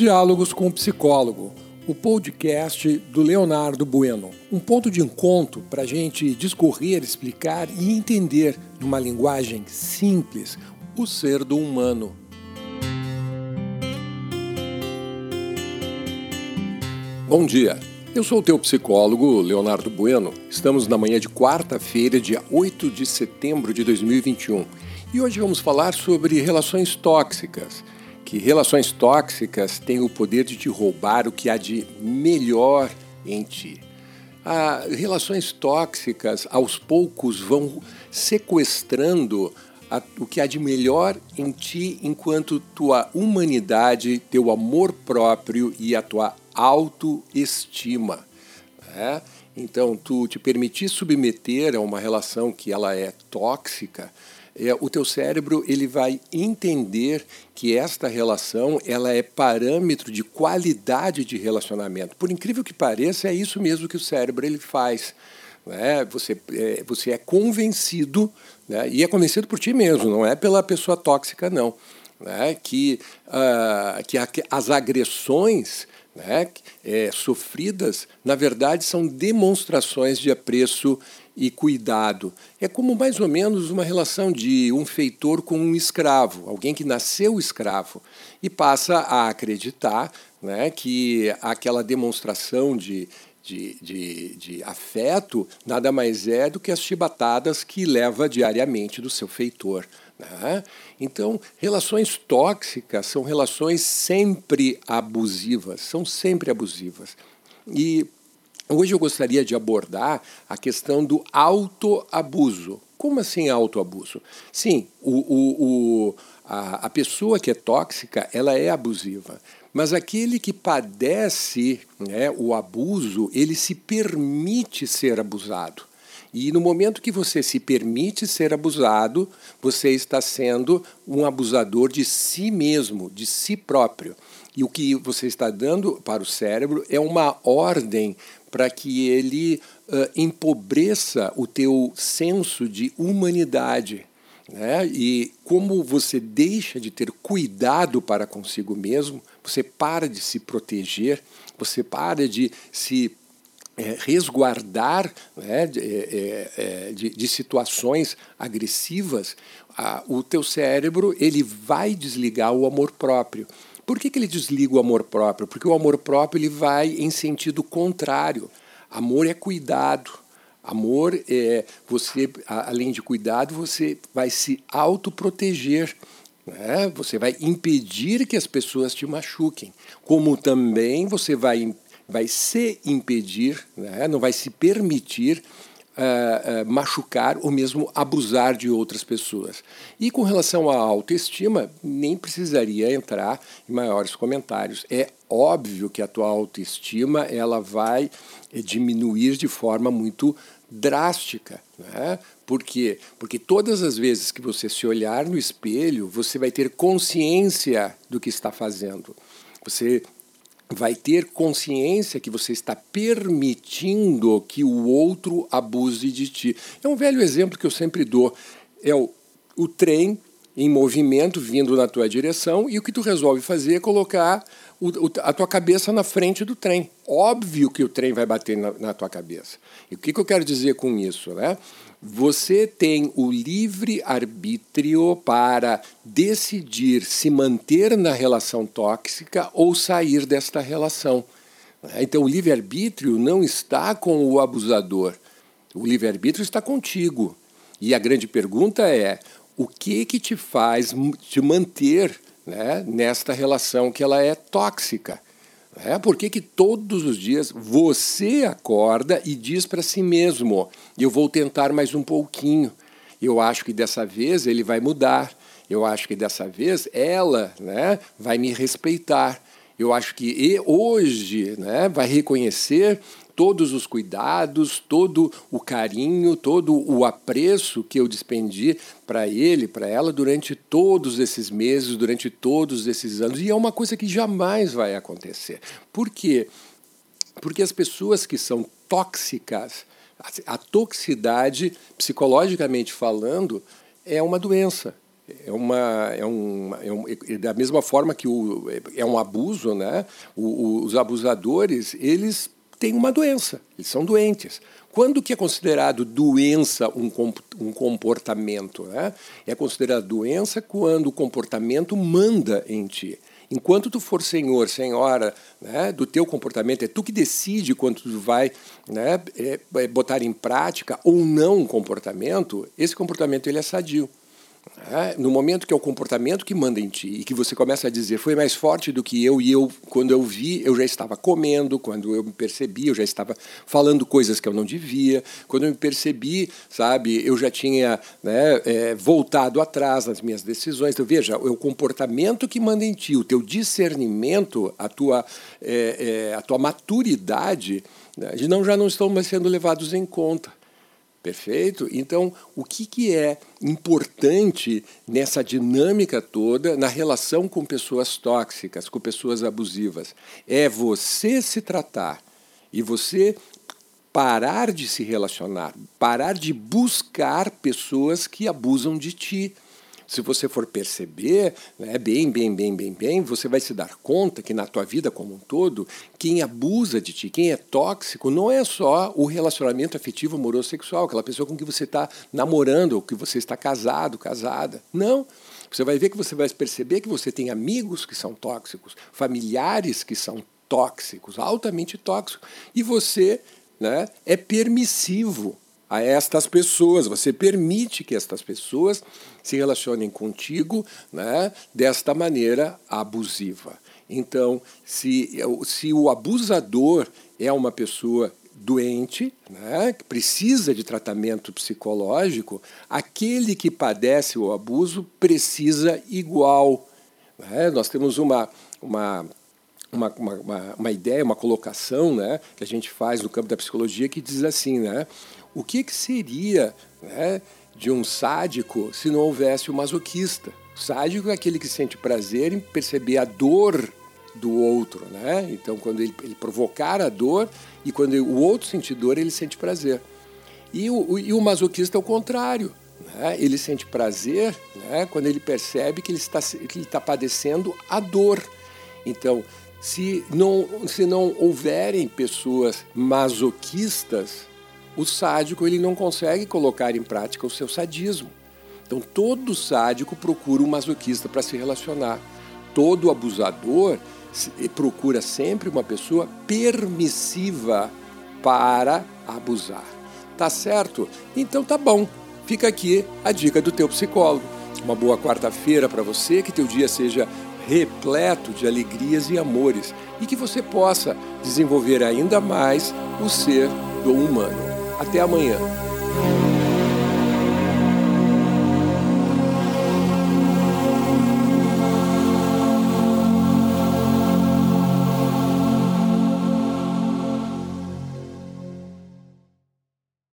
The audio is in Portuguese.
Diálogos com o Psicólogo, o podcast do Leonardo Bueno. Um ponto de encontro para a gente discorrer, explicar e entender, numa linguagem simples, o ser do humano. Bom dia, eu sou o teu psicólogo, Leonardo Bueno. Estamos na manhã de quarta-feira, dia 8 de setembro de 2021. E hoje vamos falar sobre relações tóxicas que relações tóxicas têm o poder de te roubar o que há de melhor em ti. Ah, relações tóxicas, aos poucos, vão sequestrando a, o que há de melhor em ti enquanto tua humanidade, teu amor próprio e a tua autoestima. Né? Então, tu te permitir submeter a uma relação que ela é tóxica, é, o teu cérebro ele vai entender que esta relação ela é parâmetro de qualidade de relacionamento. Por incrível que pareça, é isso mesmo que o cérebro ele faz. Né? Você, é, você é convencido, né? e é convencido por ti mesmo, não é pela pessoa tóxica, não. Né? Que, uh, que a, as agressões né, é, sofridas, na verdade, são demonstrações de apreço e cuidado. É como mais ou menos uma relação de um feitor com um escravo, alguém que nasceu escravo e passa a acreditar né, que aquela demonstração de, de, de, de, afeto nada mais é do que as chibatadas que leva diariamente do seu feitor. Né? Então, relações tóxicas são relações sempre abusivas, são sempre abusivas. E hoje eu gostaria de abordar a questão do autoabuso. Como assim autoabuso? Sim, o, o, o, a, a pessoa que é tóxica, ela é abusiva. Mas aquele que padece né, o abuso, ele se permite ser abusado. E no momento que você se permite ser abusado, você está sendo um abusador de si mesmo, de si próprio. E o que você está dando para o cérebro é uma ordem para que ele uh, empobreça o teu senso de humanidade. Né? E como você deixa de ter cuidado para consigo mesmo, você para de se proteger, você para de se é, resguardar né, de, é, de, de, situações agressivas, a, o teu cérebro ele vai desligar o amor próprio. Por que, que ele desliga o amor próprio? Porque o amor próprio ele vai em sentido contrário. Amor é cuidado. Amor é você, além de cuidado, você vai se autoproteger. Né? Você vai impedir que as pessoas te machuquem. Como também você vai vai se impedir, né, não vai se permitir uh, uh, machucar ou mesmo abusar de outras pessoas. E com relação à autoestima, nem precisaria entrar em maiores comentários. É óbvio que a tua autoestima ela vai eh, diminuir de forma muito drástica. Né? Por quê? Porque todas as vezes que você se olhar no espelho, você vai ter consciência do que está fazendo. Você vai ter consciência que você está permitindo que o outro abuse de ti. É um velho exemplo que eu sempre dou. É o, o trem em movimento vindo na tua direção e o que tu resolve fazer é colocar o, o, a tua cabeça na frente do trem. Óbvio que o trem vai bater na, na tua cabeça. E o que, que eu quero dizer com isso? Né? Você tem o livre arbítrio para decidir se manter na relação tóxica ou sair desta relação. Então, o livre-arbítrio não está com o abusador. O livre-arbítrio está contigo. E a grande pergunta é: o que que te faz te manter né, nesta relação que ela é tóxica? É, por que, todos os dias você acorda e diz para si mesmo: eu vou tentar mais um pouquinho, eu acho que dessa vez ele vai mudar, eu acho que dessa vez ela né, vai me respeitar, eu acho que hoje né, vai reconhecer todos os cuidados, todo o carinho, todo o apreço que eu despendi para ele, para ela, durante todos esses meses, durante todos esses anos. E é uma coisa que jamais vai acontecer. Por quê? Porque as pessoas que são tóxicas, a toxicidade, psicologicamente falando, é uma doença. É uma é, um, é, um, é da mesma forma que o, é um abuso, né? O, o, os abusadores eles têm uma doença, eles são doentes. Quando que é considerado doença um, um comportamento? Né? É considerado doença quando o comportamento manda em ti. Enquanto tu for senhor, senhora né, do teu comportamento, é tu que decide quando tu vai né, é, é botar em prática ou não um comportamento, esse comportamento ele é sadio. É, no momento que é o comportamento que manda em ti e que você começa a dizer foi mais forte do que eu e eu quando eu vi eu já estava comendo quando eu me percebi eu já estava falando coisas que eu não devia quando eu me percebi sabe eu já tinha né, é, voltado atrás nas minhas decisões. Então veja é o comportamento que manda em ti o teu discernimento a tua é, é a tua maturidade né, não já não estão mais sendo levados em conta Perfeito? Então, o que, que é importante nessa dinâmica toda, na relação com pessoas tóxicas, com pessoas abusivas? É você se tratar e você parar de se relacionar, parar de buscar pessoas que abusam de ti se você for perceber, né, bem, bem, bem, bem, bem, você vai se dar conta que na tua vida como um todo, quem abusa de ti, quem é tóxico, não é só o relacionamento afetivo, amoroso, sexual, aquela pessoa com que você está namorando, ou que você está casado, casada. Não. Você vai ver que você vai perceber que você tem amigos que são tóxicos, familiares que são tóxicos, altamente tóxicos, e você né, é permissivo a estas pessoas. Você permite que estas pessoas se relacionem contigo né, desta maneira abusiva. Então, se, se o abusador é uma pessoa doente, né, que precisa de tratamento psicológico, aquele que padece o abuso precisa igual. Né? Nós temos uma, uma uma, uma, uma, ideia, uma colocação né, que a gente faz no campo da psicologia que diz assim, né, o que, que seria né, de um sádico se não houvesse o masoquista? O sádico é aquele que sente prazer em perceber a dor do outro, né? Então, quando ele, ele provocar a dor e quando o outro sente dor, ele sente prazer. E o, e o masoquista é o contrário. Né? Ele sente prazer né, quando ele percebe que ele está, que ele está padecendo a dor. Então, se não, se não houverem pessoas masoquistas, o sádico ele não consegue colocar em prática o seu sadismo. Então todo sádico procura um masoquista para se relacionar. Todo abusador procura sempre uma pessoa permissiva para abusar. Tá certo? Então tá bom. Fica aqui a dica do teu psicólogo. Uma boa quarta-feira para você, que teu dia seja repleto de alegrias e amores e que você possa desenvolver ainda mais o ser do humano. Até amanhã.